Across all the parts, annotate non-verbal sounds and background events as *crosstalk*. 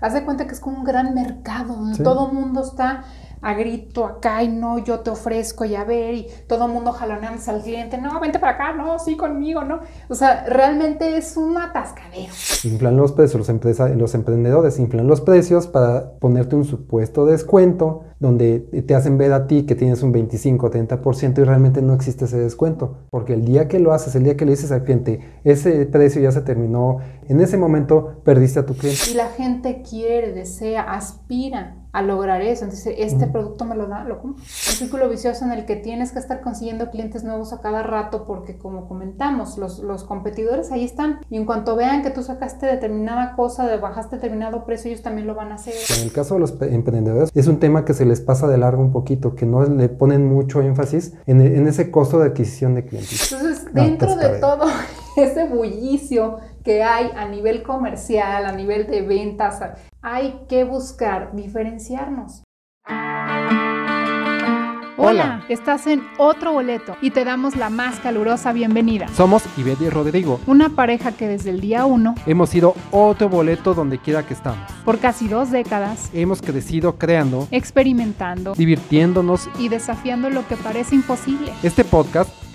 haz de cuenta que es como un gran mercado donde todo el mundo está a grito acá y no, yo te ofrezco y a ver, y todo el mundo jaloneándose al cliente, no, vente para acá, no, sí conmigo, no. O sea, realmente es un atascadero. Inflan los precios, los, los emprendedores inflan los precios para ponerte un supuesto descuento donde te hacen ver a ti que tienes un 25 o 30% y realmente no existe ese descuento. Porque el día que lo haces, el día que le dices al cliente, ese precio ya se terminó, en ese momento perdiste a tu cliente. Y la gente quiere, desea, aspira a lograr eso. Entonces, este producto me lo da, lo. Un círculo vicioso en el que tienes que estar consiguiendo clientes nuevos a cada rato porque, como comentamos, los, los competidores ahí están. Y en cuanto vean que tú sacaste determinada cosa, de bajaste determinado precio, ellos también lo van a hacer. En el caso de los emprendedores, es un tema que se les pasa de largo un poquito, que no le ponen mucho énfasis en, en ese costo de adquisición de clientes. Entonces, dentro de todo *laughs* ese bullicio que hay a nivel comercial, a nivel de ventas, hay que buscar diferenciarnos. Hola, estás en otro boleto y te damos la más calurosa bienvenida. Somos Ivette y Rodrigo, una pareja que desde el día uno hemos sido otro boleto donde quiera que estamos. Por casi dos décadas hemos crecido creando, experimentando, divirtiéndonos y desafiando lo que parece imposible. Este podcast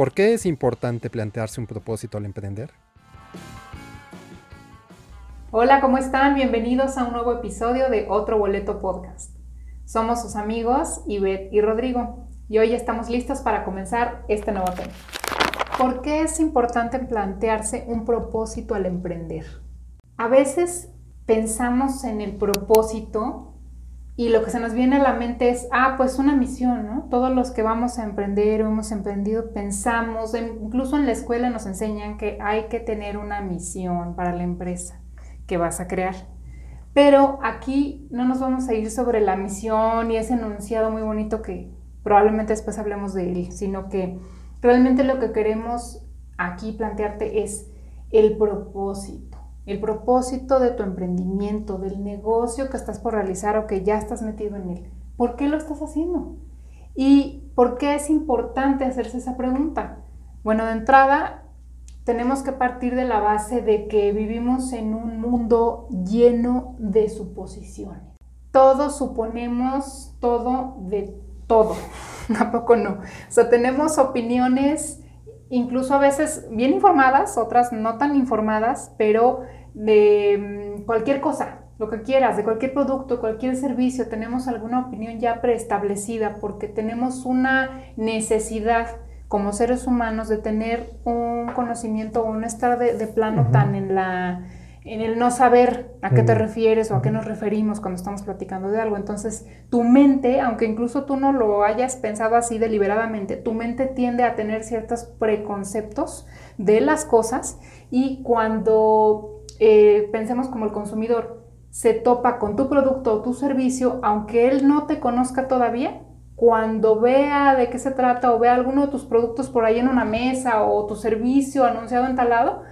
¿Por qué es importante plantearse un propósito al emprender? Hola, ¿cómo están? Bienvenidos a un nuevo episodio de Otro Boleto Podcast. Somos sus amigos Ivette y Rodrigo y hoy estamos listos para comenzar este nuevo tema. ¿Por qué es importante plantearse un propósito al emprender? A veces pensamos en el propósito y lo que se nos viene a la mente es, ah, pues una misión, ¿no? Todos los que vamos a emprender o hemos emprendido pensamos, incluso en la escuela nos enseñan que hay que tener una misión para la empresa que vas a crear. Pero aquí no nos vamos a ir sobre la misión y ese enunciado muy bonito que probablemente después hablemos de él, sino que realmente lo que queremos aquí plantearte es el propósito el propósito de tu emprendimiento, del negocio que estás por realizar o que ya estás metido en él. ¿Por qué lo estás haciendo? ¿Y por qué es importante hacerse esa pregunta? Bueno, de entrada, tenemos que partir de la base de que vivimos en un mundo lleno de suposiciones. Todos suponemos todo de todo. *laughs* Tampoco no. O sea, tenemos opiniones incluso a veces bien informadas, otras no tan informadas, pero de mm, cualquier cosa, lo que quieras, de cualquier producto, cualquier servicio, tenemos alguna opinión ya preestablecida porque tenemos una necesidad como seres humanos de tener un conocimiento o no estar de, plano tan en la en el no saber a qué te refieres o a qué nos referimos cuando estamos platicando de algo. Entonces, tu mente, aunque incluso tú no lo hayas pensado así deliberadamente, tu mente tiende a tener ciertos preconceptos de las cosas y cuando eh, pensemos como el consumidor, se topa con tu producto o tu servicio, aunque él no te conozca todavía, cuando vea de qué se trata o vea alguno de tus productos por ahí en una mesa o tu servicio anunciado en tal lado,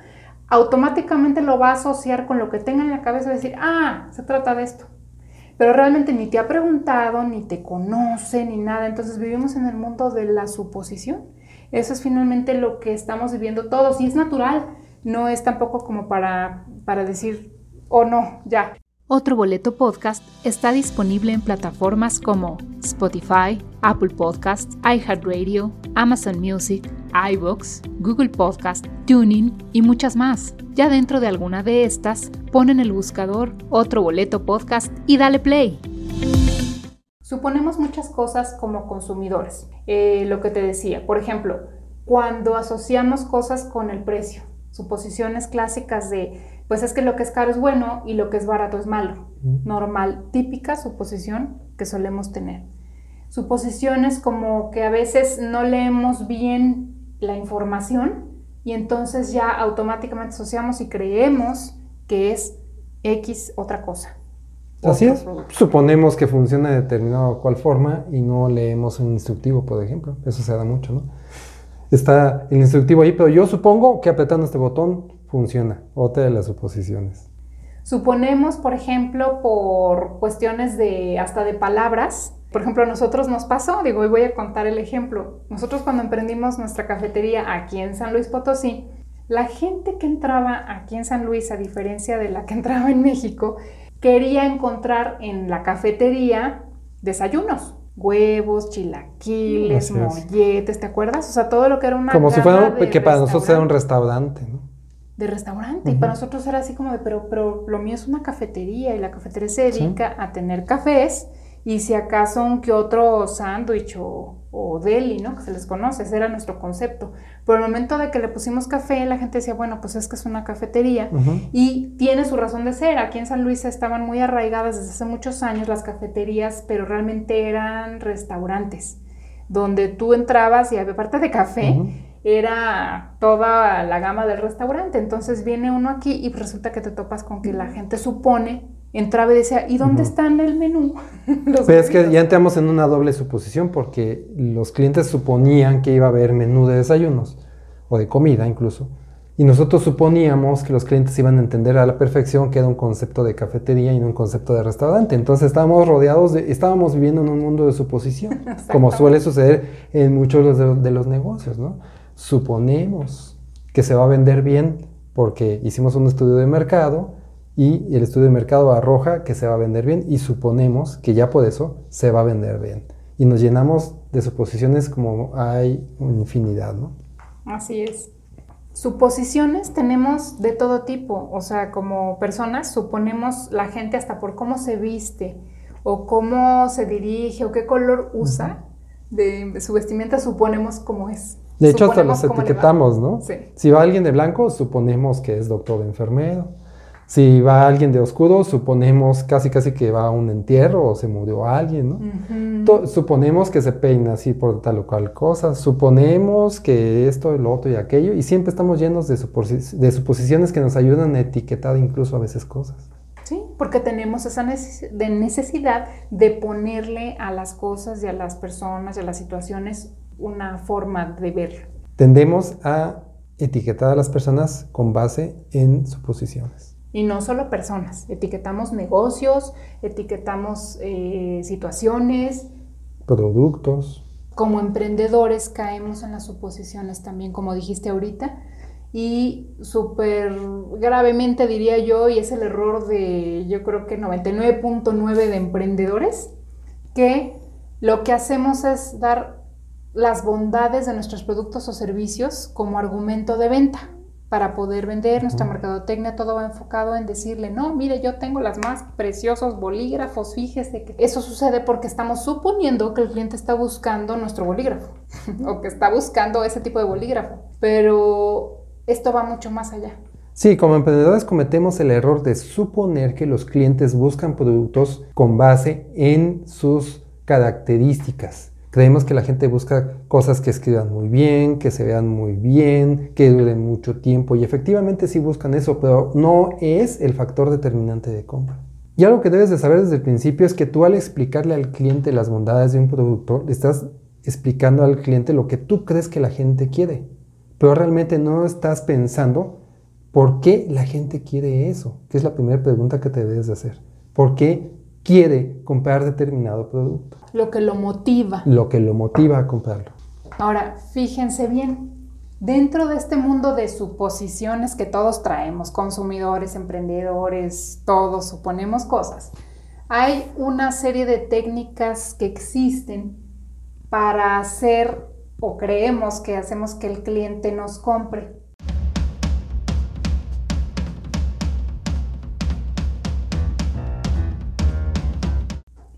automáticamente lo va a asociar con lo que tenga en la cabeza y decir, ah, se trata de esto. Pero realmente ni te ha preguntado, ni te conoce, ni nada. Entonces vivimos en el mundo de la suposición. Eso es finalmente lo que estamos viviendo todos y es natural no es tampoco como para, para decir, o oh, no, ya. Otro boleto podcast está disponible en plataformas como Spotify, Apple Podcasts, iHeartRadio, Amazon Music, iBox, Google Podcast, Tuning y muchas más. Ya dentro de alguna de estas, pon en el buscador Otro boleto podcast y dale play. Suponemos muchas cosas como consumidores. Eh, lo que te decía, por ejemplo, cuando asociamos cosas con el precio suposiciones clásicas de, pues es que lo que es caro es bueno y lo que es barato es malo. Normal, típica suposición que solemos tener. Suposiciones como que a veces no leemos bien la información y entonces ya automáticamente asociamos y creemos que es X otra cosa. Así es. Suponemos que funciona de determinada o cual forma y no leemos un instructivo, por ejemplo. Eso se da mucho, ¿no? Está el instructivo ahí, pero yo supongo que apretando este botón funciona. Otra de las suposiciones. Suponemos, por ejemplo, por cuestiones de hasta de palabras. Por ejemplo, a nosotros nos pasó, digo, hoy voy a contar el ejemplo. Nosotros cuando emprendimos nuestra cafetería aquí en San Luis Potosí, la gente que entraba aquí en San Luis, a diferencia de la que *laughs* entraba en México, quería encontrar en la cafetería desayunos. Huevos, chilaquiles, molletes, ¿te acuerdas? O sea, todo lo que era una Como si fuera de que para nosotros era un restaurante ¿no? de restaurante. Y para nosotros era así como de, pero, pero lo mío es una cafetería y la cafetería se Sí. dedica a tener cafés y si acaso un que otro sándwich o, o deli, ¿no? Que se les conoce, ese era nuestro concepto. Pero el momento de que le pusimos café, la gente decía, bueno, pues es que es una cafetería. Y tiene su razón de ser. Aquí en San Luis estaban muy arraigadas desde hace muchos años las cafeterías, pero realmente eran restaurantes, donde tú entrabas y había parte de café, era toda la gama del restaurante. Entonces viene uno aquí y resulta que te topas con que la gente supone, entraba y decía, ¿y dónde está en el menú? *laughs* Pero es que ya entramos en una doble suposición porque los clientes suponían que iba a haber menú de desayunos o de comida incluso. Y nosotros suponíamos que los clientes iban a entender a la perfección que era un concepto de cafetería y no un concepto de restaurante. Entonces estábamos rodeados de, estábamos viviendo en un mundo de suposición, *laughs* como suele suceder en muchos de los, de los negocios, ¿no? Suponemos que se va a vender bien porque hicimos un estudio de mercado y el estudio de mercado arroja que se va a vender bien y suponemos que ya por eso se va a vender bien. Y nos llenamos de suposiciones como hay infinidad, ¿no? Así es. Suposiciones tenemos de todo tipo, o sea, como personas suponemos la gente hasta por cómo se viste o cómo se dirige o qué color usa de su vestimenta, suponemos cómo es. De hecho, hasta los etiquetamos, ¿no? Sí. Si va alguien de blanco, suponemos que es doctor enfermero. Si va alguien de oscuro, suponemos casi casi que va a un entierro o se murió alguien, ¿no? Suponemos que se peina así por tal o cual cosa, suponemos que esto, lo otro y aquello, y siempre estamos llenos de, suposi- de suposiciones que nos ayudan a etiquetar incluso a veces cosas. Sí, porque tenemos esa neces- de necesidad de ponerle a las cosas y a las personas y a las situaciones una forma de ver. Tendemos a etiquetar a las personas con base en suposiciones. Y no solo personas, etiquetamos negocios, etiquetamos eh, situaciones, Productos, como emprendedores caemos en las suposiciones también, como dijiste ahorita, y súper gravemente diría yo, y es el error de yo creo que 99.9 de emprendedores, que lo que hacemos es dar las bondades de nuestros productos o servicios como argumento de venta para poder vender nuestra mercadotecnia, todo va enfocado en decirle, no, mire, yo tengo las más preciosos bolígrafos, fíjese que eso sucede porque estamos suponiendo que el cliente está buscando nuestro bolígrafo *laughs* o que está buscando ese tipo de bolígrafo, pero esto va mucho más allá. Sí, como emprendedores cometemos el error de suponer que los clientes buscan productos con base en sus características. Creemos que la gente busca cosas que escriban muy bien, que se vean muy bien, que duren mucho tiempo y efectivamente sí buscan eso, pero no es el factor determinante de compra. Y algo que debes de saber desde el principio es que tú al explicarle al cliente las bondades de un producto, le estás explicando al cliente lo que tú crees que la gente quiere, pero realmente no estás pensando ¿Por qué la gente quiere eso? Que es la primera pregunta que te debes de hacer. ¿Por qué quiere comprar determinado producto? Lo que lo motiva. Lo que lo motiva a comprarlo. Ahora, fíjense bien, dentro de este mundo de suposiciones que todos traemos, consumidores, emprendedores, todos suponemos cosas, hay una serie de técnicas que existen para hacer o creemos que hacemos que el cliente nos compre.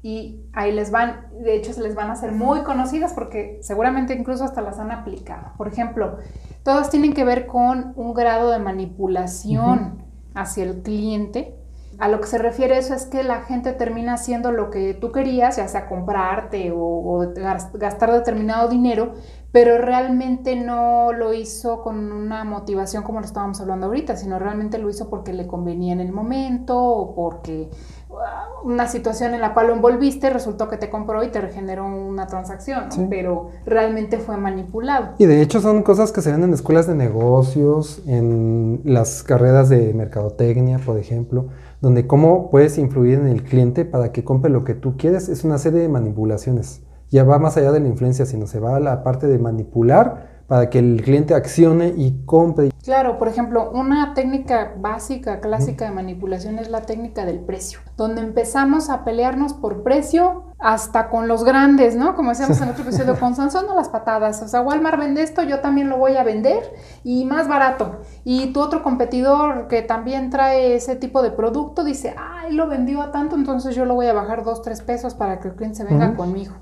Y ahí les van, de hecho se les van a hacer muy conocidas porque seguramente incluso hasta las han aplicado. Por ejemplo, todas tienen que ver con un grado de manipulación hacia el cliente. a lo que se refiere eso es que la gente termina haciendo lo que tú querías, ya sea comprarte o, o gastar determinado dinero, pero realmente no lo hizo con una motivación como lo estábamos hablando ahorita, sino realmente lo hizo porque le convenía en el momento o porque uh, una situación en la cual lo envolviste resultó que te compró y te regeneró una transacción, pero realmente fue manipulado. Y de hecho son cosas que se ven en escuelas de negocios, en las carreras de mercadotecnia, por ejemplo, donde cómo puedes influir en el cliente para que compre lo que tú quieres, es una serie de manipulaciones ya va más allá de la influencia, sino se va a la parte de manipular para que el cliente accione y compre. Claro, por ejemplo, una técnica básica, clásica de manipulación es la técnica del precio, donde empezamos a pelearnos por precio hasta con los grandes, ¿no? Como decíamos en otro episodio, *laughs* con Sansón o las patadas. O sea, Walmart vende esto, yo también lo voy a vender y más barato. Y tu otro competidor que también trae ese tipo de producto dice, ay, lo vendió a tanto, entonces yo lo voy a bajar dos, tres pesos para que el cliente se venga conmigo.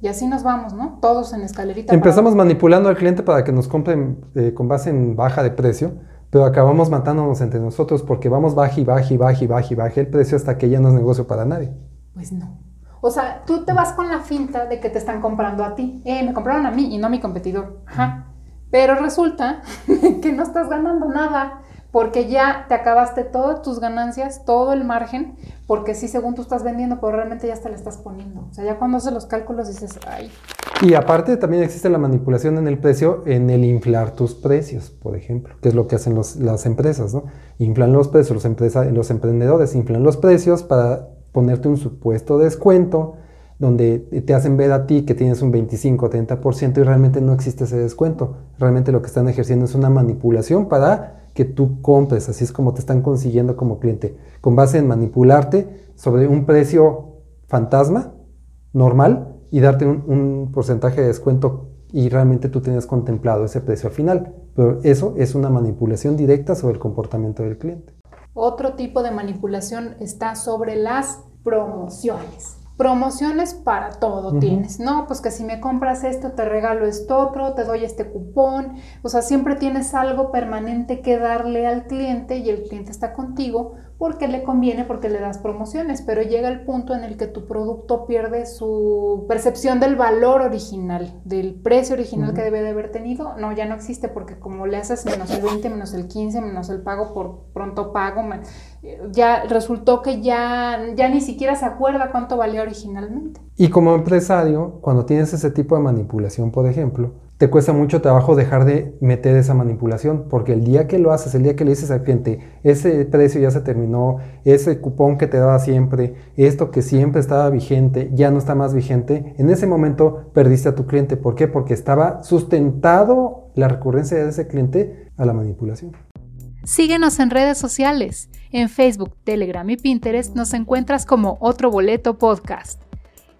Y así nos vamos, ¿no? Todos en escalerita. Empezamos manipulando al cliente para que nos compren eh, con base en baja de precio, pero acabamos matándonos entre nosotros porque vamos baja y baja y baja y baja y baja el precio hasta que ya no es negocio para nadie. Pues no. O sea, tú te vas con la finta de que te están comprando a ti. Eh, me compraron a mí y no a mi competidor. Ajá. Pero resulta *laughs* que no estás ganando nada porque ya te acabaste todas tus ganancias, todo el margen, porque sí, según tú estás vendiendo, pero realmente ya te le estás poniendo. O sea, ya cuando haces los cálculos dices, ay. Y aparte también existe la manipulación en el precio, en el inflar tus precios, por ejemplo, que es lo que hacen las empresas, ¿no? Inflan los precios, los, los emprendedores inflan los precios para ponerte un supuesto descuento, donde te hacen ver a ti que tienes un 25 o 30% y realmente no existe ese descuento. Realmente lo que están ejerciendo es una manipulación para que tú compres, así es como te están consiguiendo como cliente, con base en manipularte sobre un precio fantasma, normal, y darte un, porcentaje de descuento y realmente tú tienes contemplado ese precio al final. Pero eso es una manipulación directa sobre el comportamiento del cliente. Otro tipo de manipulación está sobre las promociones promociones para todo tienes, ¿no? Pues que si me compras esto, te regalo esto otro, te doy este cupón, o sea, siempre tienes algo permanente que darle al cliente y el cliente está contigo porque le conviene, porque le das promociones, pero llega el punto en el que tu producto pierde su percepción del valor original, del precio original que debe de haber tenido, no, ya no existe porque como le haces menos el 20, menos el 15, menos el pago por pronto pago, ya resultó que ya, ya ni siquiera se acuerda cuánto valía originalmente. Y como empresario, cuando tienes ese tipo de manipulación, por ejemplo, te cuesta mucho trabajo dejar de meter esa manipulación, porque el día que lo haces, el día que le dices al cliente, ese precio ya se terminó, ese cupón que te daba siempre, esto que siempre estaba vigente, ya no está más vigente, en ese momento perdiste a tu cliente. ¿Por qué? Porque estaba sustentado la recurrencia de ese cliente a la manipulación. Síguenos en redes sociales. En Facebook, Telegram y Pinterest nos encuentras como Otro Boleto Podcast.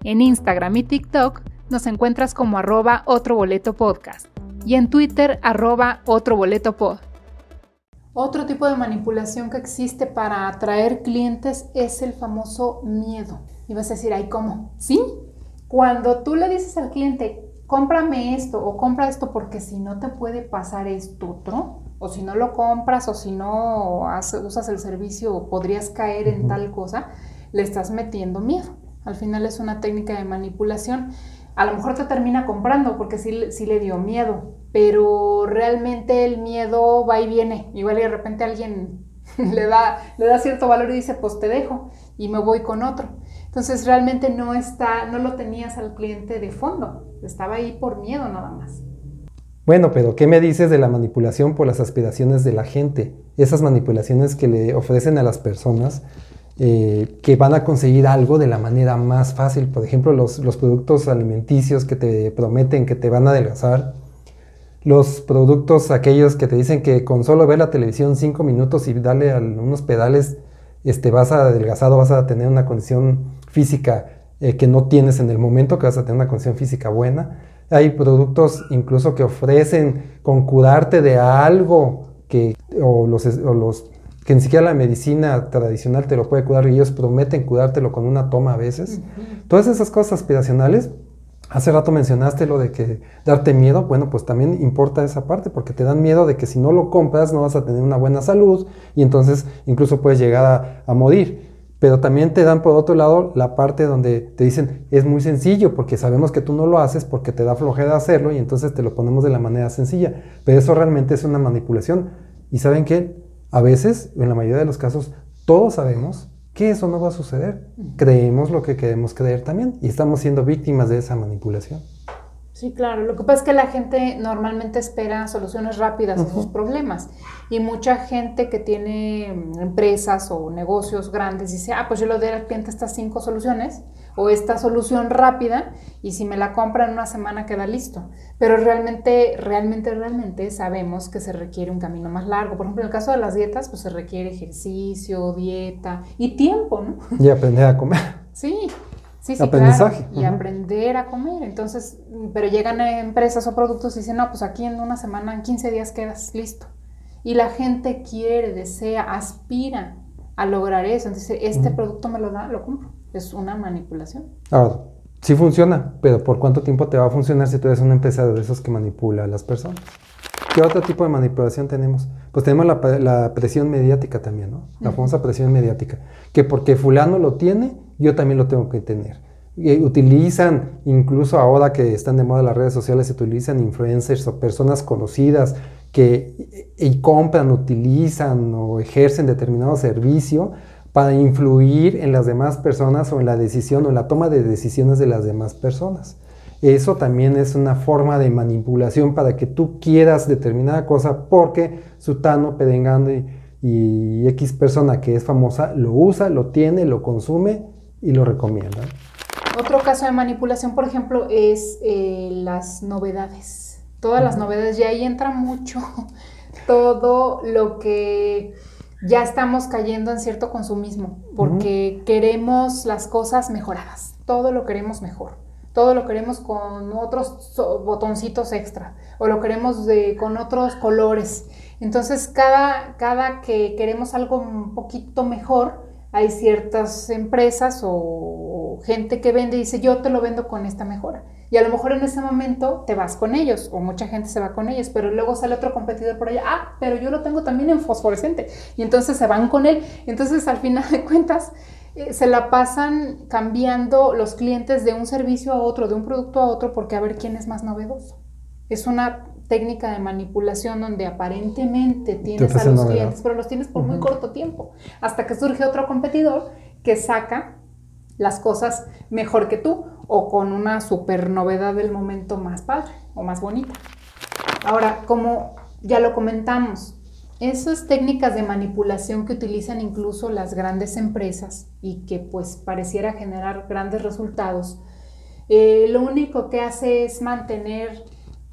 En Instagram y TikTok nos encuentras como arroba otro boleto podcast y en Twitter arroba otro boleto pod. Otro tipo de manipulación que existe para atraer clientes es el famoso miedo. Y vas a decir, ay, ¿cómo? ¿Sí? Cuando tú le dices al cliente, cómprame esto o compra esto porque si no te puede pasar esto otro, o si no lo compras o si no usas el servicio podrías caer en tal cosa, le estás metiendo miedo. Al final es una técnica de manipulación a lo mejor te termina comprando porque sí, sí le dio miedo, pero realmente el miedo va y viene. Igual y de repente alguien *laughs* le da, le da cierto valor y dice, pues te dejo y me voy con otro. Entonces realmente no está, no lo tenías al cliente de fondo, estaba ahí por miedo nada más. Bueno, pero ¿qué me dices de la manipulación por las aspiraciones de la gente? Esas manipulaciones que le ofrecen a las personas eh, que van a conseguir algo de la manera más fácil. Por ejemplo, los, productos alimenticios que te prometen que te van a adelgazar. Los productos aquellos que te dicen que con solo ver la televisión cinco minutos y darle a unos pedales, este, vas a adelgazar vas a tener una condición física eh, que no tienes en el momento, que vas a tener una condición física buena. Hay productos incluso que ofrecen con curarte de algo que, o los, o los que ni siquiera la medicina tradicional te lo puede curar y ellos prometen curártelo con una toma a veces. Todas esas cosas aspiracionales Hace rato mencionaste lo de que darte miedo, bueno, pues también importa esa parte porque te dan miedo de que si no lo compras no vas a tener una buena salud y entonces incluso puedes llegar a, a morir. Pero también te dan por otro lado la parte donde te dicen es muy sencillo porque sabemos que tú no lo haces porque te da flojera hacerlo y entonces te lo ponemos de la manera sencilla. Pero eso realmente es una manipulación. Y saben que a veces, en la mayoría de los casos, todos sabemos que eso no va a suceder. Creemos lo que queremos creer también y estamos siendo víctimas de esa manipulación. Sí, claro. Lo que pasa es que la gente normalmente espera soluciones rápidas a sus problemas. Y mucha gente que tiene empresas o negocios grandes dice, ah, pues yo le doy al cliente estas cinco soluciones o esta solución rápida y si me la compra en una semana queda listo. Pero realmente, realmente, realmente sabemos que se requiere un camino más largo. Por ejemplo, en el caso de las dietas, pues se requiere ejercicio, dieta y tiempo, ¿no? *laughs* Y aprender a comer. Sí, Sí, sí, Aprendizaje. claro. Y aprender a comer. Entonces, pero llegan a empresas o productos y dicen, no, pues aquí en una semana, en 15 días quedas listo. Y la gente quiere, desea, aspira a lograr eso. Entonces, este producto me lo da, lo compro. Es una manipulación. Ahora, sí funciona, pero ¿por cuánto tiempo te va a funcionar si tú eres una empresa de esos que manipula a las personas? ¿Qué otro tipo de manipulación tenemos? Pues tenemos la, la presión mediática también, ¿no? La famosa presión mediática. Que porque fulano lo tiene, yo también lo tengo que tener. Y utilizan, incluso ahora que están de moda las redes sociales, se utilizan influencers o personas conocidas que y compran, utilizan o ejercen determinado servicio para influir en las demás personas o en la decisión o la toma de decisiones de las demás personas. Eso también es una forma de manipulación para que tú quieras determinada cosa porque Sutano, Pedengando y, y X persona que es famosa lo usa, lo tiene, lo consume y lo recomienda. Otro caso de manipulación, por ejemplo, es eh, las novedades. Todas las novedades, y ahí entra mucho *laughs* todo lo que ya estamos cayendo en cierto consumismo, porque queremos las cosas mejoradas, todo lo queremos mejor todo lo queremos con otros botoncitos extra o lo queremos de, con otros colores. Entonces, cada, cada que queremos algo un poquito mejor, hay ciertas empresas o, gente que vende y dice, yo te lo vendo con esta mejora. Y a lo mejor en ese momento te vas con ellos, o mucha gente se va con ellos, pero luego sale otro competidor por allá, ah, pero yo lo tengo también en fosforescente. Y entonces se van con él. Entonces, al final de cuentas, eh, se la pasan cambiando los clientes de un servicio a otro, de un producto a otro, porque a ver quién es más novedoso. Es una técnica de manipulación donde aparentemente tienes a los clientes, pero los tienes por muy corto tiempo, hasta que surge otro competidor que saca las cosas mejor que tú o con una super novedad del momento más padre o más bonita. Ahora, como ya lo comentamos, esas técnicas de manipulación que utilizan incluso las grandes empresas y que pues pareciera generar grandes resultados, eh, lo único que hace es mantener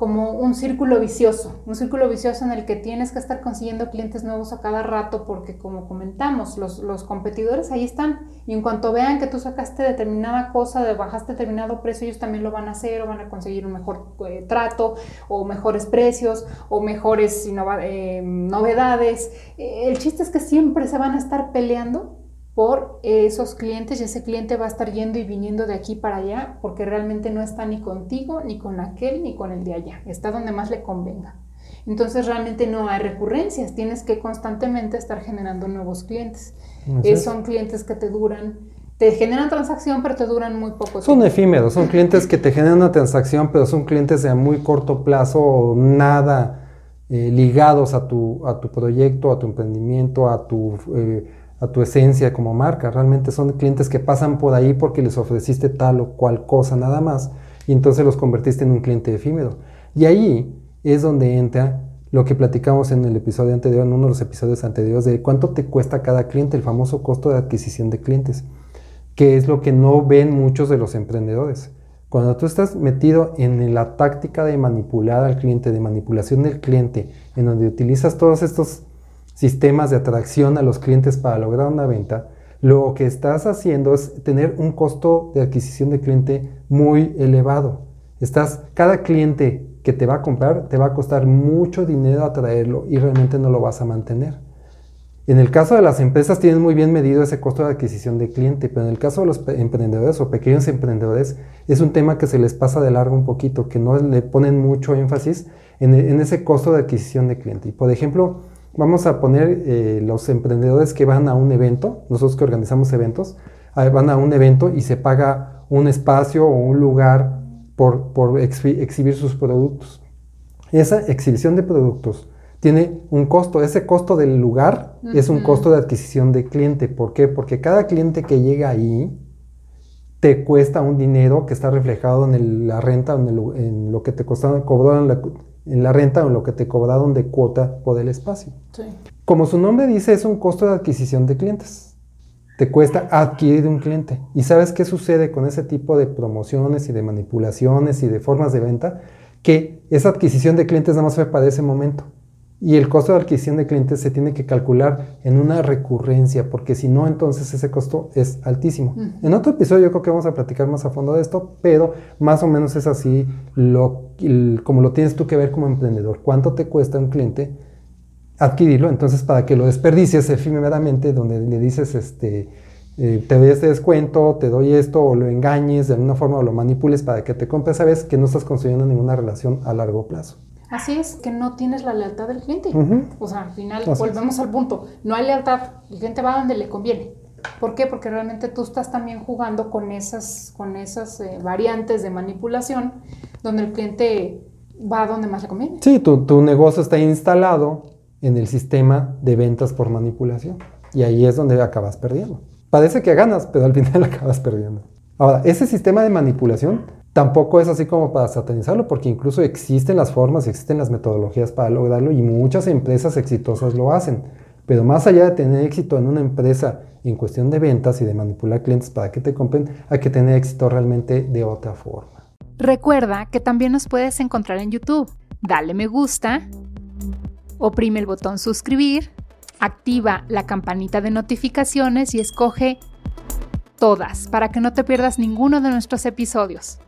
como un círculo vicioso, un círculo vicioso en el que tienes que estar consiguiendo clientes nuevos a cada rato porque como comentamos, los, los, competidores ahí están y en cuanto vean que tú sacaste determinada cosa, de bajaste determinado precio, ellos también lo van a hacer o van a conseguir un mejor eh, trato o mejores precios o mejores eh, novedades. Eh, el chiste es que siempre se van a estar peleando por esos clientes y ese cliente va a estar yendo y viniendo de aquí para allá porque realmente no está ni contigo, ni con aquel, ni con el de allá. Está donde más le convenga. Entonces realmente no hay recurrencias, tienes que constantemente estar generando nuevos clientes. son clientes que te duran, te generan transacción, pero te duran muy poco Son efímeros, son clientes que te generan una transacción, pero son clientes de muy corto plazo nada eh, ligados a tu, a tu proyecto, a tu emprendimiento, a tu... Eh, a tu esencia como marca. Realmente son clientes que pasan por ahí porque les ofreciste tal o cual cosa nada más y entonces los convertiste en un cliente efímero. Y ahí es donde entra lo que platicamos en el episodio anterior, en uno de los episodios anteriores, de cuánto te cuesta cada cliente, el famoso costo de adquisición de clientes, que es lo que no ven muchos de los emprendedores. Cuando tú estás metido en la táctica de manipular al cliente, de manipulación del cliente, en donde utilizas todos estos sistemas de atracción a los clientes para lograr una venta, lo que estás haciendo es tener un costo de adquisición de cliente muy elevado. Estás, cada cliente que te va a comprar te va a costar mucho dinero atraerlo y realmente no lo vas a mantener. En el caso de las empresas tienen muy bien medido ese costo de adquisición de cliente, pero en el caso de los emprendedores o pequeños emprendedores es un tema que se les pasa de largo un poquito, que no le ponen mucho énfasis en, ese costo de adquisición de cliente. Y por ejemplo, vamos a poner eh, los emprendedores que van a un evento, nosotros que organizamos eventos, van a un evento y se paga un espacio o un lugar por, por exhibir sus productos. Esa exhibición de productos tiene un costo. Ese costo del lugar es un costo de adquisición de cliente. ¿Por qué? Porque cada cliente que llega ahí te cuesta un dinero que está reflejado en la renta, en, lo que te costaron, cobraron en la renta o en lo que te cobraron de cuota por el espacio. Como su nombre dice, es un costo de adquisición de clientes. Te cuesta adquirir un cliente. ¿Y sabes qué sucede con ese tipo de promociones y de manipulaciones y de formas de venta? Que esa adquisición de clientes nada más fue para ese momento. Y el costo de adquisición de clientes se tiene que calcular en una recurrencia, porque si no, entonces ese costo es altísimo. En otro episodio yo creo que vamos a platicar más a fondo de esto, pero más o menos es así lo, como lo tienes tú que ver como emprendedor. ¿Cuánto te cuesta un cliente adquirirlo? Entonces, para que lo desperdicies efímeramente, donde le dices, este, eh, te doy este descuento, te doy esto, o lo engañes de alguna forma o lo manipules para que te compres, sabes que no estás construyendo ninguna relación a largo plazo. Así es, que no tienes la lealtad del cliente. O sea, al final volvemos al punto. No hay lealtad. El cliente va donde le conviene. ¿Por qué? Porque realmente tú estás también jugando con esas, con esas eh, variantes de manipulación donde el cliente va donde más le conviene. Sí, tu, tu negocio está instalado en el sistema de ventas por manipulación. Y ahí es donde acabas perdiendo. Parece que ganas, pero al final *laughs* acabas perdiendo. Ahora, ese sistema de manipulación Tampoco es así como para satanizarlo, porque incluso existen las formas, existen las metodologías para lograrlo y muchas empresas exitosas lo hacen. Pero más allá de tener éxito en una empresa en cuestión de ventas y de manipular clientes para que te compren, hay que tener éxito realmente de otra forma. Recuerda que también nos puedes encontrar en YouTube. Dale me gusta, oprime el botón suscribir, activa la campanita de notificaciones y escoge todas para que no te pierdas ninguno de nuestros episodios.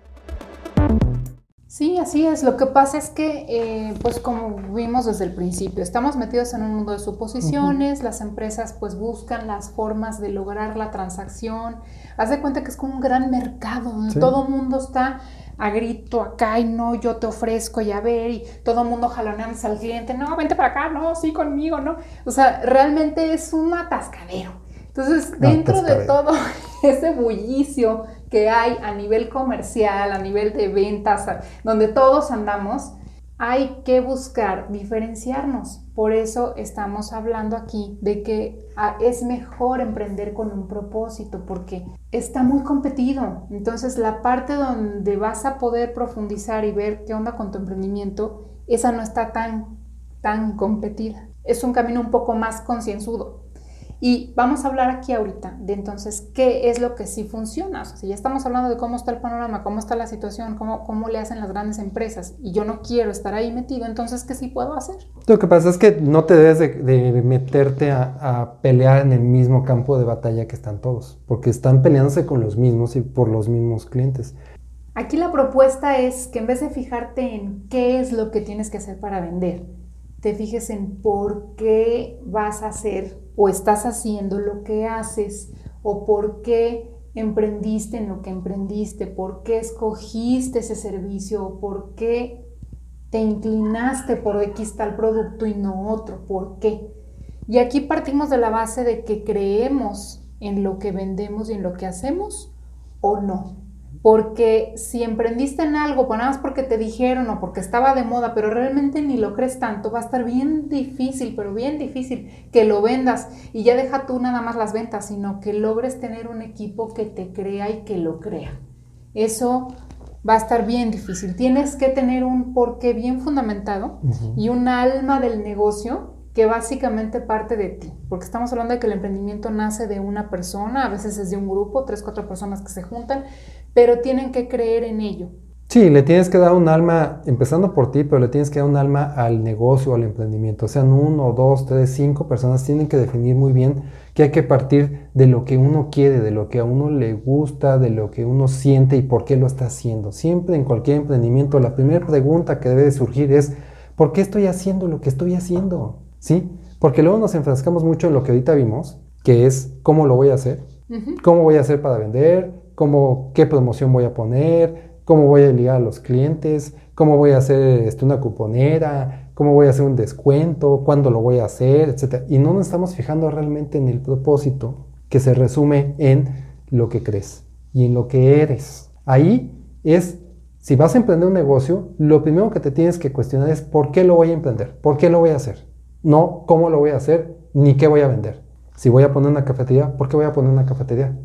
Sí, así es. Lo que pasa es que, eh, pues como vimos desde el principio, estamos metidos en un mundo de suposiciones, las empresas pues buscan las formas de lograr la transacción. Haz de cuenta que es como un gran mercado donde todo el mundo está a grito acá y no, yo te ofrezco y a ver, y todo el mundo jaloneándose al cliente, no, vente para acá, no, sí, conmigo, no. O sea, realmente es un atascadero. Entonces, dentro de todo *laughs* ese bullicio que hay a nivel comercial, a nivel de ventas, donde todos andamos, hay que buscar diferenciarnos. Por eso estamos hablando aquí de que ah, es mejor emprender con un propósito porque está muy competido. Entonces la parte donde vas a poder profundizar y ver qué onda con tu emprendimiento, esa no está tan, tan competida. Es un camino un poco más concienzudo. Y vamos a hablar aquí ahorita de entonces qué es lo que sí funciona. O sea, si ya estamos hablando de cómo está el panorama, cómo está la situación, cómo, cómo le hacen las grandes empresas y yo no quiero estar ahí metido, entonces ¿qué sí puedo hacer? Lo que pasa es que no te debes de, meterte a, a, pelear en el mismo campo de batalla que están todos, porque están peleándose con los mismos y por los mismos clientes. Aquí la propuesta es que en vez de fijarte en qué es lo que tienes que hacer para vender, te fijes en por qué vas a hacer o estás haciendo lo que haces o por qué emprendiste en lo que emprendiste, por qué escogiste ese servicio o por qué te inclinaste por X tal producto y no otro, por qué. Y aquí partimos de la base de que creemos en lo que vendemos y en lo que hacemos o no. Porque si emprendiste en algo, pues nada más porque te dijeron o porque estaba de moda, pero realmente ni lo crees tanto, va a estar bien difícil, pero bien difícil que lo vendas. Y ya deja tú nada más las ventas, sino que logres tener un equipo que te crea y que lo crea. Eso va a estar bien difícil. Tienes que tener un porqué bien fundamentado y un alma del negocio que básicamente parte de ti, porque estamos hablando de que el emprendimiento nace de una persona, a veces es de un grupo, tres, cuatro personas que se juntan, pero tienen que creer en ello. Sí, le tienes que dar un alma, empezando por ti, pero le tienes que dar un alma al negocio, al emprendimiento. O sean uno, dos, tres, cinco personas, tienen que definir muy bien que hay que partir de lo que uno quiere, de lo que a uno le gusta, de lo que uno siente y por qué lo está haciendo. Siempre en cualquier emprendimiento, la primera pregunta que debe surgir es, ¿por qué estoy haciendo lo que estoy haciendo? ¿Sí? Porque luego nos enfrascamos mucho en lo que ahorita vimos, que es cómo lo voy a hacer, cómo voy a hacer para vender, cómo, qué promoción voy a poner, cómo voy a ligar a los clientes, cómo voy a hacer este, una cuponera, cómo voy a hacer un descuento, cuándo lo voy a hacer, etc. Y no nos estamos fijando realmente en el propósito que se resume en lo que crees y en lo que eres. Ahí es, si vas a emprender un negocio, lo primero que te tienes que cuestionar es por qué lo voy a emprender, por qué lo voy a hacer. No cómo lo voy a hacer, ni qué voy a vender. Si voy a poner una cafetería, ¿por qué voy a poner una cafetería?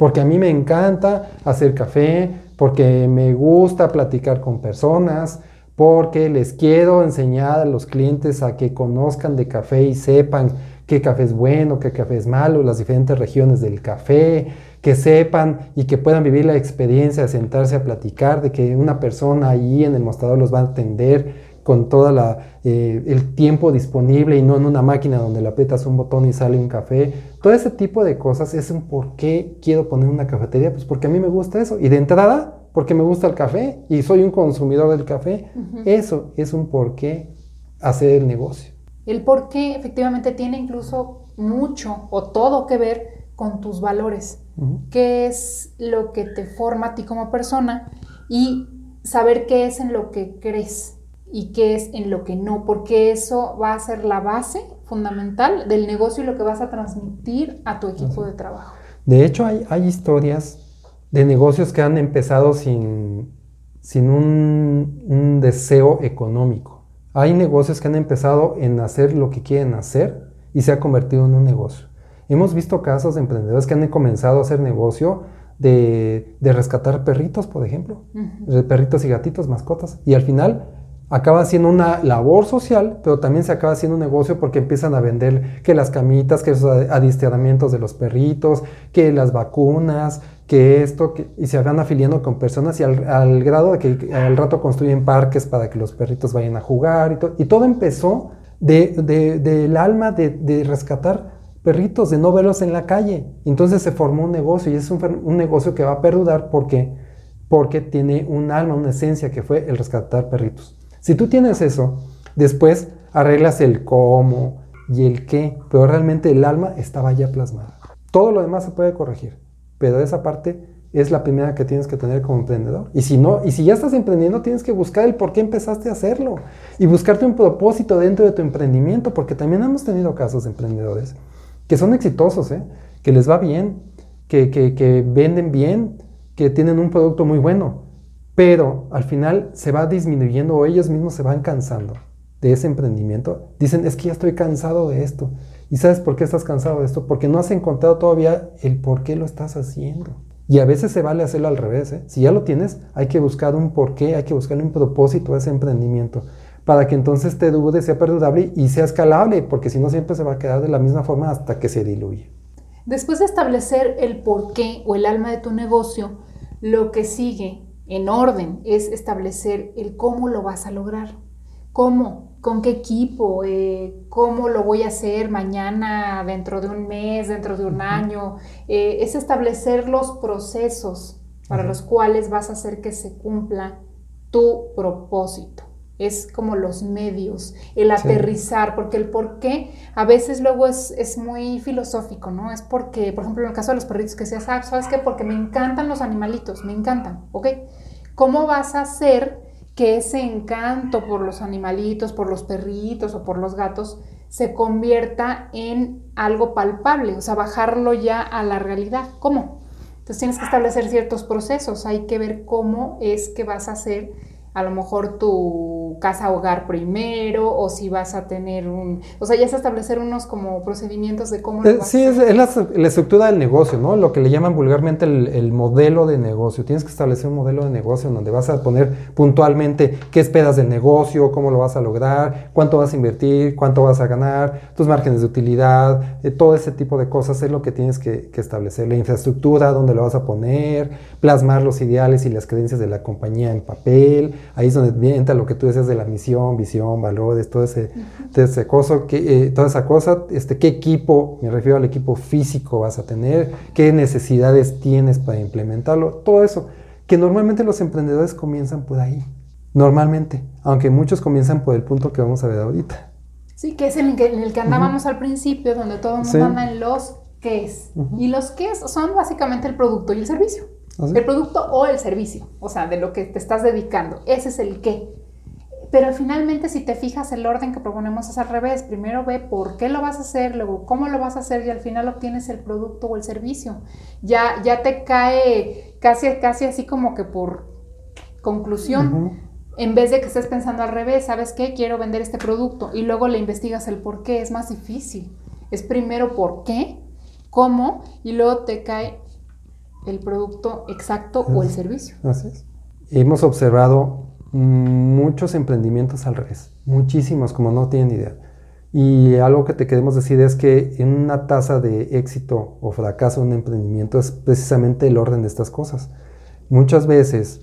Porque a mí me encanta hacer café, porque me gusta platicar con personas, porque les quiero enseñar a los clientes a que conozcan de café y sepan qué café es bueno, qué café es malo, las diferentes regiones del café, que sepan y que puedan vivir la experiencia de sentarse a platicar, de que una persona ahí en el mostrador los va a atender con todo eh, el tiempo disponible y no en una máquina donde le aprietas un botón y sale un café. Todo ese tipo de cosas es un por qué quiero poner una cafetería, pues porque a mí me gusta eso. Y de entrada, porque me gusta el café y soy un consumidor del café. Eso es un por qué hacer el negocio. El por qué efectivamente tiene incluso mucho o todo que ver con tus valores. ¿Qué es lo que te forma a ti como persona? Y saber qué es en lo que crees y qué es en lo que no, porque eso va a ser la base fundamental del negocio y lo que vas a transmitir a tu equipo de trabajo. De hecho, hay, hay historias de negocios que han empezado sin, sin un, un, deseo económico. Hay negocios que han empezado en hacer lo que quieren hacer y se ha convertido en un negocio. Hemos visto casos de emprendedores que han comenzado a hacer negocio de, de rescatar perritos, por ejemplo, perritos y gatitos, mascotas, y al final acaba siendo una labor social, pero también se acaba haciendo un negocio porque empiezan a vender que las camitas, que los adiestramientos de los perritos, que las vacunas, que esto, y se van afiliando con personas y al, grado de que al rato construyen parques para que los perritos vayan a jugar y, y todo empezó del de, alma de, rescatar perritos, de no verlos en la calle. Entonces se formó un negocio y es un, negocio que va a perdurar porque tiene un alma, una esencia que fue el rescatar perritos. Si tú tienes eso, después arreglas el cómo y el qué, pero realmente el alma estaba ya plasmada. Todo lo demás se puede corregir, pero esa parte es la primera que tienes que tener como emprendedor. Y si no, y si ya estás emprendiendo, tienes que buscar el por qué empezaste a hacerlo y buscarte un propósito dentro de tu emprendimiento, porque también hemos tenido casos de emprendedores que son exitosos, ¿eh? que les va bien, que, que venden bien, que tienen un producto muy bueno, pero al final se va disminuyendo o ellos mismos se van cansando de ese emprendimiento. Dicen, es que ya estoy cansado de esto. ¿Y sabes por qué estás cansado de esto? Porque no has encontrado todavía el por qué lo estás haciendo. Y a veces se vale hacerlo al revés. ¿eh? Si ya lo tienes, hay que buscar un por qué, hay que buscar un propósito a ese emprendimiento para que entonces te dude, sea perdurable y sea escalable, porque si no siempre se va a quedar de la misma forma hasta que se diluye. Después de establecer el por qué o el alma de tu negocio, lo que sigue en orden, es establecer el cómo lo vas a lograr. ¿Cómo? ¿Con qué equipo? Eh, ¿Cómo lo voy a hacer mañana, dentro de un mes, dentro de un año? Eh, es establecer los procesos para los cuales vas a hacer que se cumpla tu propósito es como los medios, el aterrizar, porque el por qué a veces luego es, es, muy filosófico, ¿no? Es porque, por ejemplo, en el caso de los perritos que seas, ah, ¿sabes qué? Porque me encantan los animalitos, me encantan, ¿ok? ¿Cómo vas a hacer que ese encanto por los animalitos, por los perritos o por los gatos se convierta en algo palpable, o sea, bajarlo ya a la realidad? ¿Cómo? Entonces tienes que establecer ciertos procesos, hay que ver cómo es que vas a hacer a lo mejor tu casa hogar primero o si vas a tener un, o sea, ya es establecer unos como procedimientos de cómo... Lo eh, sí, es, es la, estructura del negocio, ¿no? Lo que le llaman vulgarmente el, modelo de negocio. Tienes que establecer un modelo de negocio en donde vas a poner puntualmente qué esperas del negocio, cómo lo vas a lograr, cuánto vas a invertir, cuánto vas a ganar, tus márgenes de utilidad, eh, todo ese tipo de cosas es lo que tienes que, que establecer. La infraestructura, dónde lo vas a poner, plasmar los ideales y las creencias de la compañía en papel, ahí es donde entra lo que tú decías de la misión, visión, valores, todo ese, ese cosa, que, eh, toda esa cosa, este, qué equipo, me refiero al equipo físico vas a tener, qué necesidades tienes para implementarlo, todo eso, que normalmente los emprendedores comienzan por ahí, normalmente, aunque muchos comienzan por el punto que vamos a ver ahorita. Sí, que es en el que, en el que andábamos al principio, donde todo el mundo Sí. anda en los qué es. Y los qué es son básicamente el producto y el servicio. ¿Ah? El producto o el servicio, o sea, de lo que te estás dedicando. Ese es el qué. Pero finalmente, si te fijas, el orden que proponemos es al revés. Primero ve por qué lo vas a hacer, luego cómo lo vas a hacer y al final obtienes el producto o el servicio. Ya, ya te cae casi, casi así como que por conclusión. En vez de que estés pensando al revés, ¿sabes qué? Quiero vender este producto y luego le investigas el por qué, es más difícil. Es primero por qué, cómo y luego te cae el producto exacto o el servicio. Así es. Hemos observado muchos emprendimientos al revés, muchísimos, como no tienen idea. Y algo que te queremos decir es que en una tasa de éxito o fracaso en un emprendimiento es precisamente el orden de estas cosas. Muchas veces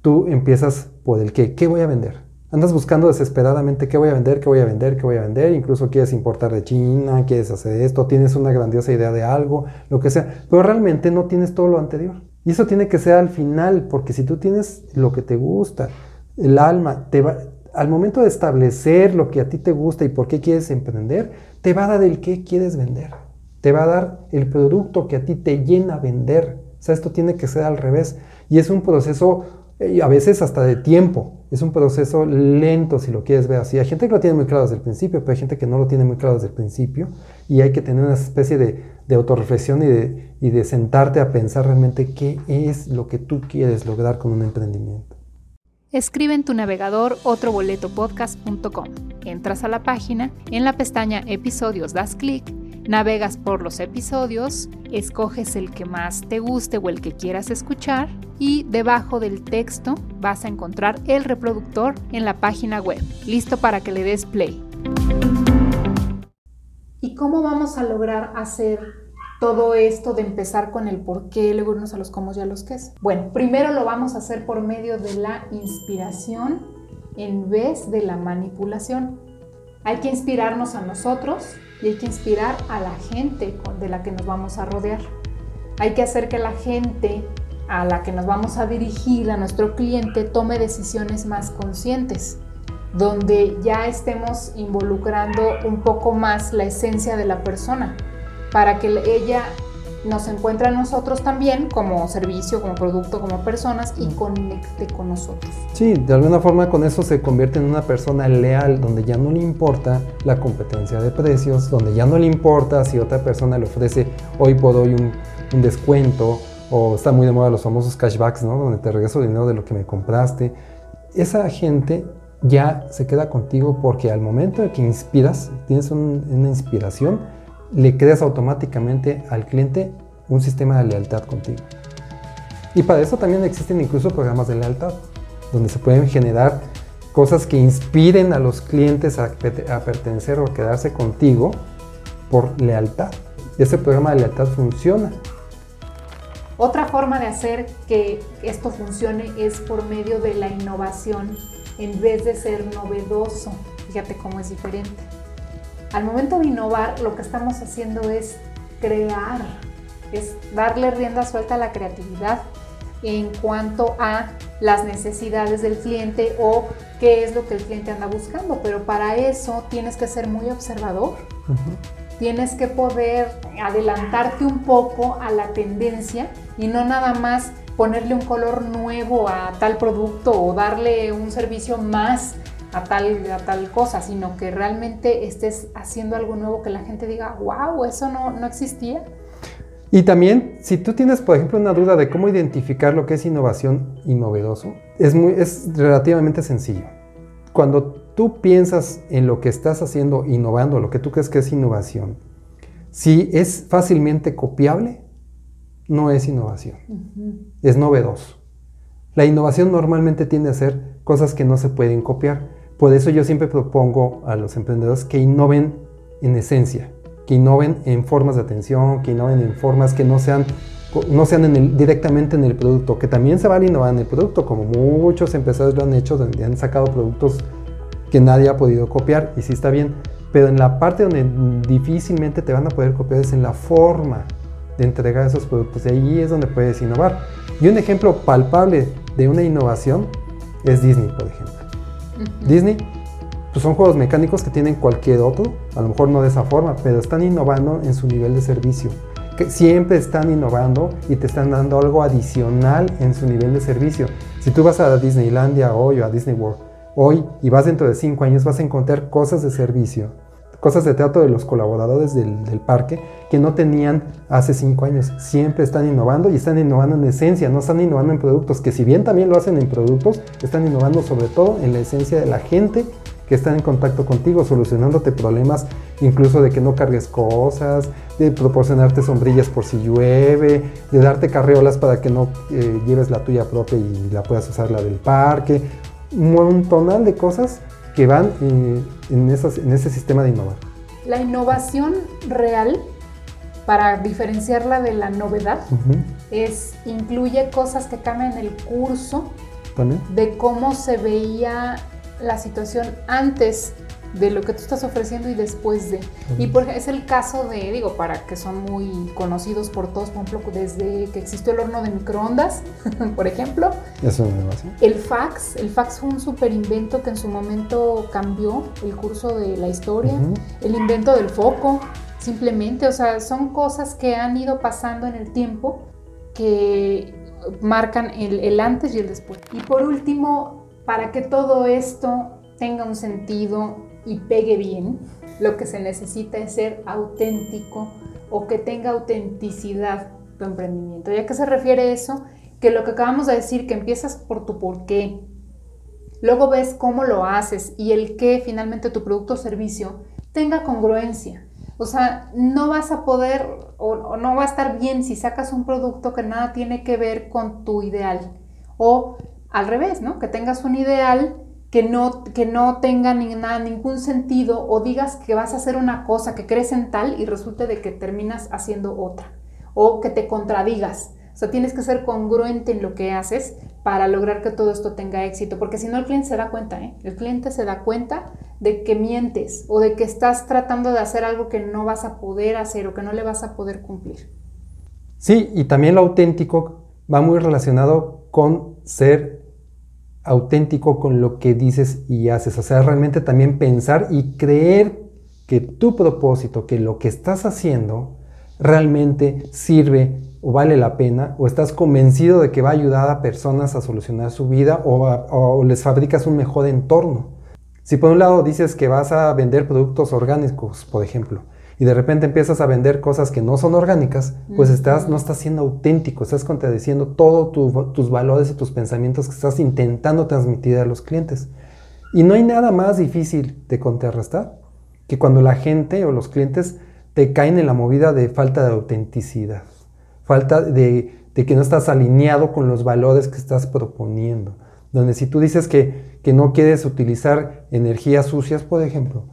tú empiezas por el qué, ¿qué voy a vender? Andas buscando desesperadamente qué voy a vender, qué voy a vender, qué voy a vender, incluso quieres importar de China, quieres hacer esto, tienes una grandiosa idea de algo, lo que sea, pero realmente no tienes todo lo anterior. Y eso tiene que ser al final, porque si tú tienes lo que te gusta, el alma, te va, al momento de establecer lo que a ti te gusta y por qué quieres emprender, te va a dar el qué quieres vender. Te va a dar el producto que a ti te llena vender. O sea, esto tiene que ser al revés. Y es un proceso, a veces hasta de tiempo. Es un proceso lento, si lo quieres ver así. Hay gente que lo tiene muy claro desde el principio, pero hay gente que no lo tiene muy claro desde el principio. Y hay que tener una especie de, de autorreflexión y de, y de sentarte a pensar realmente qué es lo que tú quieres lograr con un emprendimiento. Escribe en tu navegador otroboletopodcast.com. Entras a la página, en la pestaña Episodios das clic, navegas por los episodios, escoges el que más te guste o el que quieras escuchar y debajo del texto vas a encontrar el reproductor en la página web, listo para que le des play. ¿Y cómo vamos a lograr hacer todo esto de empezar con el por qué, luego irnos a los cómo y a los qué? Bueno, primero lo vamos a hacer por medio de la inspiración en vez de la manipulación. Hay que inspirarnos a nosotros y hay que inspirar a la gente de la que nos vamos a rodear. Hay que hacer que la gente a la que nos vamos a dirigir, a nuestro cliente, tome decisiones más conscientes, donde ya estemos involucrando un poco más la esencia de la persona, para que ella nos encuentre a nosotros también como servicio, como producto, como personas y conecte con nosotros. Sí, de alguna forma con eso se convierte en una persona leal, donde ya no le importa la competencia de precios, donde ya no le importa si otra persona le ofrece hoy por hoy un, un descuento, o está muy de moda los famosos cashbacks, ¿no? Donde te regreso dinero de lo que me compraste. Esa gente ya se queda contigo porque al momento de que inspiras, tienes un- una inspiración, le creas automáticamente al cliente un sistema de lealtad contigo. Y para eso también existen incluso programas de lealtad, donde se pueden generar cosas que inspiren a los clientes a, perte- a pertenecer o a quedarse contigo por lealtad. Ese programa de lealtad funciona. Otra forma de hacer que esto funcione es por medio de la innovación en vez de ser novedoso. Fíjate cómo es diferente. Al momento de innovar, lo que estamos haciendo es crear, es darle rienda suelta a la creatividad en cuanto a las necesidades del cliente o qué es lo que el cliente anda buscando. Pero para eso tienes que ser muy observador tienes que poder adelantarte un poco a la tendencia y no nada más ponerle un color nuevo a tal producto o darle un servicio más a tal, a tal cosa, sino que realmente estés haciendo algo nuevo que la gente diga, wow, eso no, no existía. Y también, si tú tienes, por ejemplo, una duda de cómo identificar lo que es innovación y novedoso, es, muy, es relativamente sencillo. Cuando tú piensas en lo que estás haciendo, innovando, lo que tú crees que es innovación, si es fácilmente copiable, no es innovación, es novedoso. La innovación normalmente tiende a ser cosas que no se pueden copiar. Por eso yo siempre propongo a los emprendedores que innoven en esencia, que innoven en formas de atención, que innoven en formas que no sean, no sean directamente en el producto, que también se vale innovar en el producto, como muchos empresarios lo han hecho, donde han sacado productos que nadie ha podido copiar, y sí está bien, pero en la parte donde difícilmente te van a poder copiar es en la forma de entregar esos productos, y ahí es donde puedes innovar. Y un ejemplo palpable de una innovación es Disney, por ejemplo. Disney pues son juegos mecánicos que tienen cualquier otro, a lo mejor no de esa forma, pero están innovando en su nivel de servicio. Que siempre están innovando y te están dando algo adicional en su nivel de servicio. Si tú vas a Disneylandia hoy o a Disney World hoy y vas dentro de cinco años, vas a encontrar cosas de servicio, cosas de trato de los colaboradores del, parque que no tenían hace cinco años. Siempre están innovando y están innovando en esencia, no están innovando en productos, que si bien también lo hacen en productos, están innovando sobre todo en la esencia de la gente que está en contacto contigo, solucionándote problemas incluso de que no cargues cosas, de proporcionarte sombrillas por si llueve, de darte carreolas para que no eh, lleves la tuya propia y la puedas usar la del parque, un montonal de cosas que van eh, en, esas, en ese sistema de innovar. La innovación real, para diferenciarla de la novedad, es, incluye cosas que cambian el curso ¿También? de cómo se veía la situación antes de lo que tú estás ofreciendo y después de. Y por, es el caso de, digo, para que son muy conocidos por todos, por ejemplo, desde que existió el horno de microondas, *laughs* por ejemplo. Eso me. El fax, el fax fue un super invento que en su momento cambió el curso de la historia. Uh -huh. El invento del foco, simplemente, o sea, son cosas que han ido pasando en el tiempo que marcan el, el antes y el después. Y por último, para que todo esto tenga un sentido y pegue bien, lo que se necesita es ser auténtico o que tenga autenticidad tu emprendimiento. ¿Y a qué se refiere eso? Que lo que acabamos de decir, que empiezas por tu por qué, luego ves cómo lo haces y el que finalmente tu producto o servicio tenga congruencia. O sea, no vas a poder o, o, no va a estar bien si sacas un producto que nada tiene que ver con tu ideal. O al revés, ¿no? Que tengas un ideal que no, que no tenga ni nada, ningún sentido o digas que vas a hacer una cosa, que crees en tal y resulte de que terminas haciendo otra. O que te contradigas. O sea, tienes que ser congruente en lo que haces para lograr que todo esto tenga éxito, porque si no el cliente se da cuenta, ¿eh? El cliente se da cuenta de que mientes o de que estás tratando de hacer algo que no vas a poder hacer o que no le vas a poder cumplir. Sí, y también lo auténtico va muy relacionado con ser auténtico con lo que dices y haces. O sea, realmente también pensar y creer que tu propósito, que lo que estás haciendo realmente sirve o vale la pena o estás convencido de que va a ayudar a personas a solucionar su vida o, o les fabricas un mejor entorno. Si por un lado dices que vas a vender productos orgánicos, por ejemplo, y de repente empiezas a vender cosas que no son orgánicas, pues estás, no estás siendo auténtico, estás contradiciendo todos tu, tus valores y tus pensamientos que estás intentando transmitir a los clientes. Y no hay nada más difícil de contrarrestar que cuando la gente o los clientes te caen en la movida de falta de autenticidad, falta de, de que no estás alineado con los valores que estás proponiendo. Donde si tú dices que, que no quieres utilizar energías sucias, por ejemplo,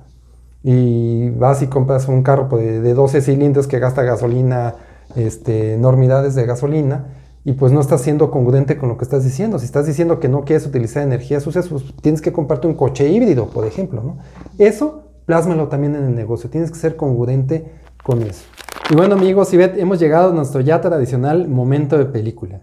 y vas y compras un carro de, de 12 cilindros que gasta gasolina, este, enormidades de gasolina, y pues no estás siendo congruente con lo que estás diciendo. Si estás diciendo que no quieres utilizar energías sucias, pues tienes que comprarte un coche híbrido, por ejemplo. Eso, plásmalo también en el negocio. Tienes que ser congruente con eso. Y bueno, amigos, y hemos llegado a nuestro ya tradicional momento de película.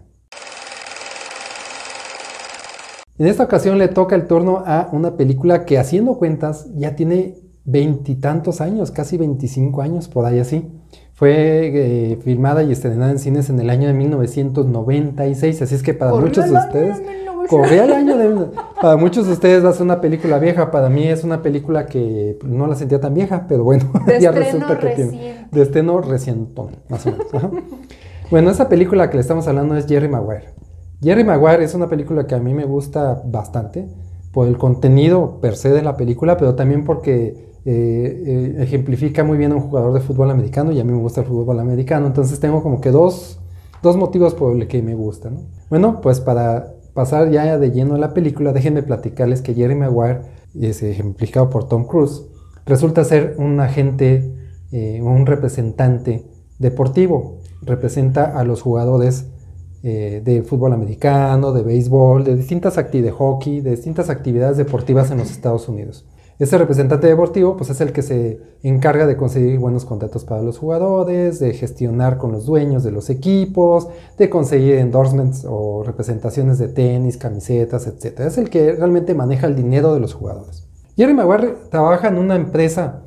En esta ocasión le toca el turno a una película que haciendo cuentas ya tiene veintitantos años, casi 25 años, por ahí así. Fue eh, filmada y estrenada en cines en el año de 1996, así es que para Corrió muchos de ustedes... de 1900. Corría el año de... Para muchos de ustedes va a ser una película vieja, para mí es una película que no la sentía tan vieja, pero bueno, *laughs* De ya resulta que tiene... De estreno recientón, más o menos. bueno, esa película que le estamos hablando es Jerry Maguire. Jerry Maguire es una película que a mí me gusta bastante por el contenido per se de la película, pero también porque eh, eh, ejemplifica muy bien a un jugador de fútbol americano y a mí me gusta el fútbol americano, entonces tengo como que dos, dos motivos por los que me gusta. ¿no? Bueno, pues para pasar ya de lleno a la película, déjenme platicarles que Jerry Maguire, es ejemplificado por Tom Cruise, resulta ser un agente, eh, un representante deportivo, representa a los jugadores eh, de fútbol americano, de béisbol, de distintas de hockey, de distintas actividades deportivas en los Estados Unidos. Este representante deportivo pues es el que se encarga de conseguir buenos contratos para los jugadores, de gestionar con los dueños de los equipos, de conseguir endorsements o representaciones de tenis, camisetas, etc. Es el que realmente maneja el dinero de los jugadores. Jerry Maguire trabaja en una empresa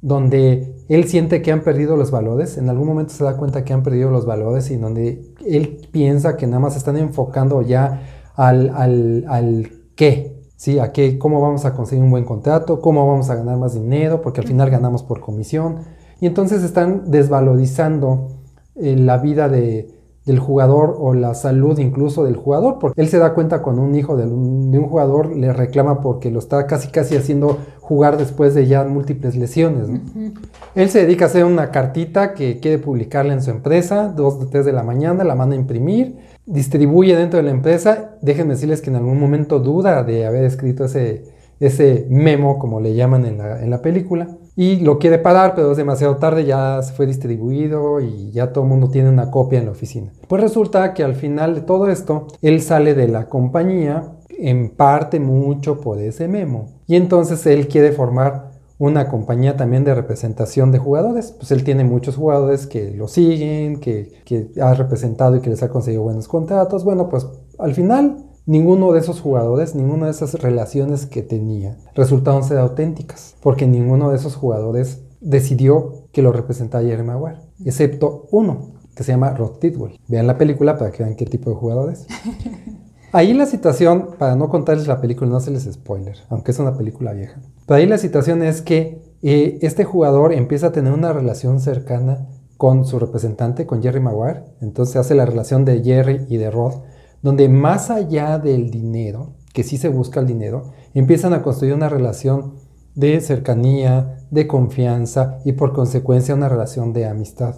donde él siente que han perdido los valores, en algún momento se da cuenta que han perdido los valores y donde él piensa que nada más están enfocando ya al, al, al qué, ¿sí? A qué, cómo vamos a conseguir un buen contrato, cómo vamos a ganar más dinero, porque al final ganamos por comisión. Y entonces están desvalorizando eh, la vida de, del jugador o la salud incluso del jugador, porque él se da cuenta cuando un hijo de un, de un, jugador le reclama porque lo está casi casi haciendo jugar después de ya múltiples lesiones. ¿no? Uh -huh. Él se dedica a hacer una cartita que quiere publicarla en su empresa, dos de tres de la mañana, la manda a imprimir, distribuye dentro de la empresa, déjenme decirles que en algún momento duda de haber escrito ese, ese memo, como le llaman en la, en la película, y lo quiere parar, pero es demasiado tarde, ya se fue distribuido y ya todo el mundo tiene una copia en la oficina. Pues resulta que al final de todo esto, él sale de la compañía en parte mucho por ese memo. Y entonces él quiere formar una compañía también de representación de jugadores. Pues él tiene muchos jugadores que lo siguen, que, que ha representado y que les ha conseguido buenos contratos. Bueno, pues al final ninguno de esos jugadores, ninguna de esas relaciones que tenía resultaron ser auténticas, porque ninguno de esos jugadores decidió que lo representara Jerry Maguire, excepto uno, que se llama Rod Tidwell. Vean la película para que vean qué tipo de jugadores. *laughs* Ahí la situación, para no contarles la película, no hacerles spoiler, aunque es una película vieja. Pero ahí la situación es que eh, este jugador empieza a tener una relación cercana con su representante, con Jerry Maguire. Entonces hace la relación de Jerry y de Rod, donde más allá del dinero, que sí se busca el dinero, empiezan a construir una relación de cercanía, de confianza y por consecuencia una relación de amistad,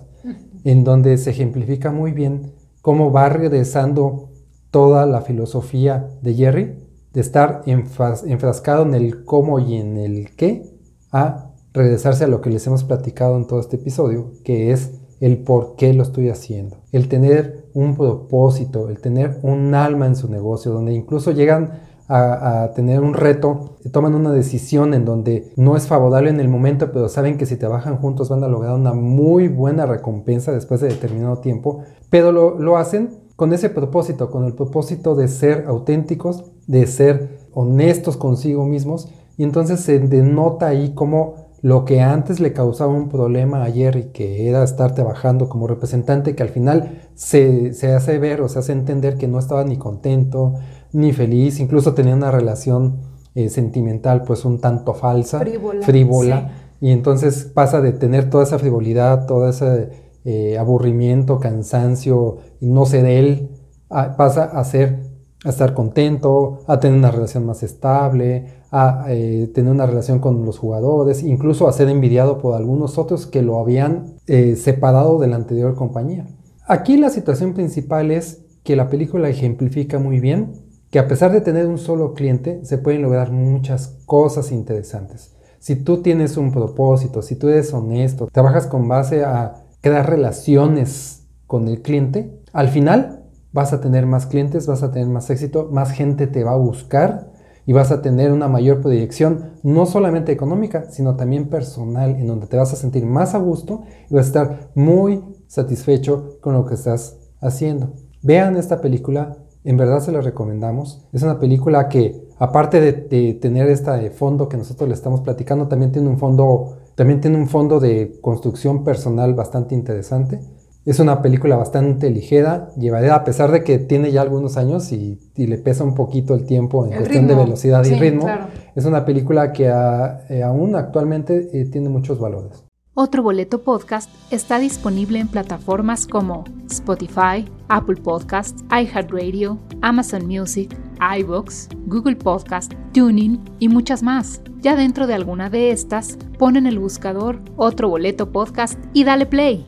en donde se ejemplifica muy bien cómo va regresando toda la filosofía de Jerry, de estar enfrascado en el cómo y en el qué, a regresarse a lo que les hemos platicado en todo este episodio, que es el por qué lo estoy haciendo, el tener un propósito, el tener un alma en su negocio, donde incluso llegan a, tener un reto, toman una decisión en donde no es favorable en el momento, pero saben que si trabajan juntos van a lograr una muy buena recompensa después de determinado tiempo, pero lo hacen con ese propósito, con el propósito de ser auténticos, de ser honestos consigo mismos, y entonces se denota ahí como lo que antes le causaba un problema a Jerry, que era estar trabajando como representante, que al final se, se, hace ver o se hace entender que no estaba ni contento, ni feliz, incluso tenía una relación eh, sentimental pues un tanto falsa, frívola, frívola sí. y entonces pasa de tener toda esa frivolidad, todo ese eh, aburrimiento, cansancio, no ser él, pasa a ser a estar contento, a tener una relación más estable, a eh, tener una relación con los jugadores, incluso a ser envidiado por algunos otros que lo habían eh, separado de la anterior compañía. Aquí la situación principal es que la película ejemplifica muy bien que a pesar de tener un solo cliente, se pueden lograr muchas cosas interesantes. Si tú tienes un propósito, si tú eres honesto, trabajas con base a crear relaciones con el cliente, al final vas a tener más clientes, vas a tener más éxito, más gente te va a buscar y vas a tener una mayor proyección, no solamente económica, sino también personal, en donde te vas a sentir más a gusto y vas a estar muy satisfecho con lo que estás haciendo. Vean esta película, en verdad se la recomendamos. Es una película que, aparte de, de tener este fondo que nosotros le estamos platicando, también tiene un fondo, también tiene un fondo de construcción personal bastante interesante. Es una película bastante ligera, llevadera, a pesar de que tiene ya algunos años y, y le pesa un poquito el tiempo en el cuestión ritmo. de velocidad sí, y ritmo. Claro. Es una película que a, eh, aún actualmente eh, tiene muchos valores. Otro Boleto Podcast está disponible en plataformas como Spotify, Apple Podcasts, iHeartRadio, Amazon Music, iBox, Google Podcast, Tuning y muchas más. Ya dentro de alguna de estas, pon en el buscador Otro Boleto Podcast y dale play.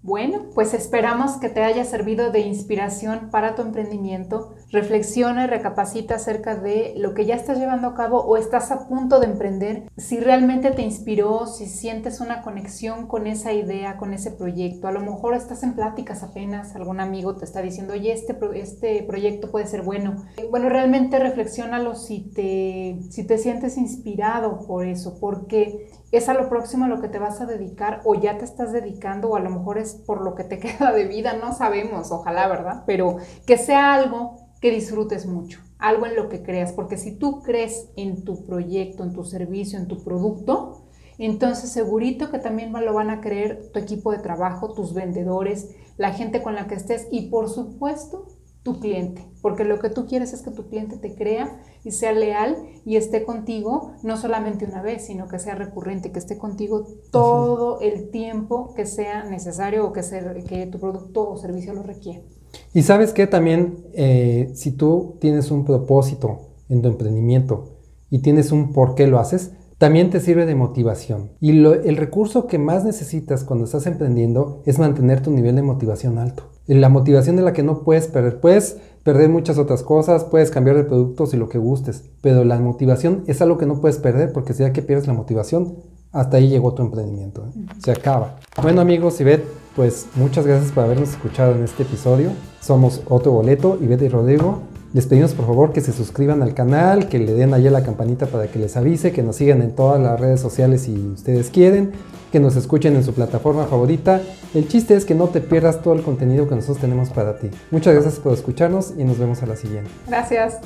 Bueno, pues esperamos que te haya servido de inspiración para tu emprendimiento. Reflexiona recapacita acerca de lo que ya estás llevando a cabo o estás a punto de emprender. Si realmente te inspiró, si sientes una conexión con esa idea, con ese proyecto. A lo mejor estás en pláticas apenas, algún amigo te está diciendo, oye, este, este proyecto puede ser bueno. Bueno, realmente reflexiónalo si te, si te sientes inspirado por eso, porque es a lo próximo a lo que te vas a dedicar o ya te estás dedicando o a lo mejor es por lo que te *laughs* queda de vida, no sabemos, ojalá, ¿verdad? Pero que sea algo que disfrutes mucho. algo en lo que creas, porque si tú crees en tu proyecto, en tu servicio, en tu producto, entonces segurito que también lo van a creer tu equipo de trabajo, tus vendedores, la gente con la que estés y por supuesto tu cliente, porque lo que tú quieres es que tu cliente te crea y sea leal y esté contigo no solamente una vez, sino que sea recurrente, que esté contigo todo el tiempo que sea necesario o que, que tu producto o servicio lo requiera. Y sabes que también eh, si tú tienes un propósito en tu emprendimiento y tienes un por qué lo haces, también te sirve de motivación. Y el recurso que más necesitas cuando estás emprendiendo es mantener tu nivel de motivación alto. La motivación de la que no puedes perder. Puedes perder muchas otras cosas, puedes cambiar de productos y lo que gustes, pero la motivación es algo que no puedes perder porque si ya que pierdes la motivación, hasta ahí llegó tu emprendimiento. ¿eh? Se acaba. Bueno amigos, Ivette, pues muchas gracias por habernos escuchado en este episodio. Somos Otro Boleto, y Rodrigo. Les pedimos por favor que se suscriban al canal, que le den allá la campanita para que les avise, que nos sigan en todas las redes sociales si ustedes quieren, que nos escuchen en su plataforma favorita. El chiste es que no te pierdas todo el contenido que nosotros tenemos para ti. Muchas gracias por escucharnos y nos vemos a la siguiente. Gracias.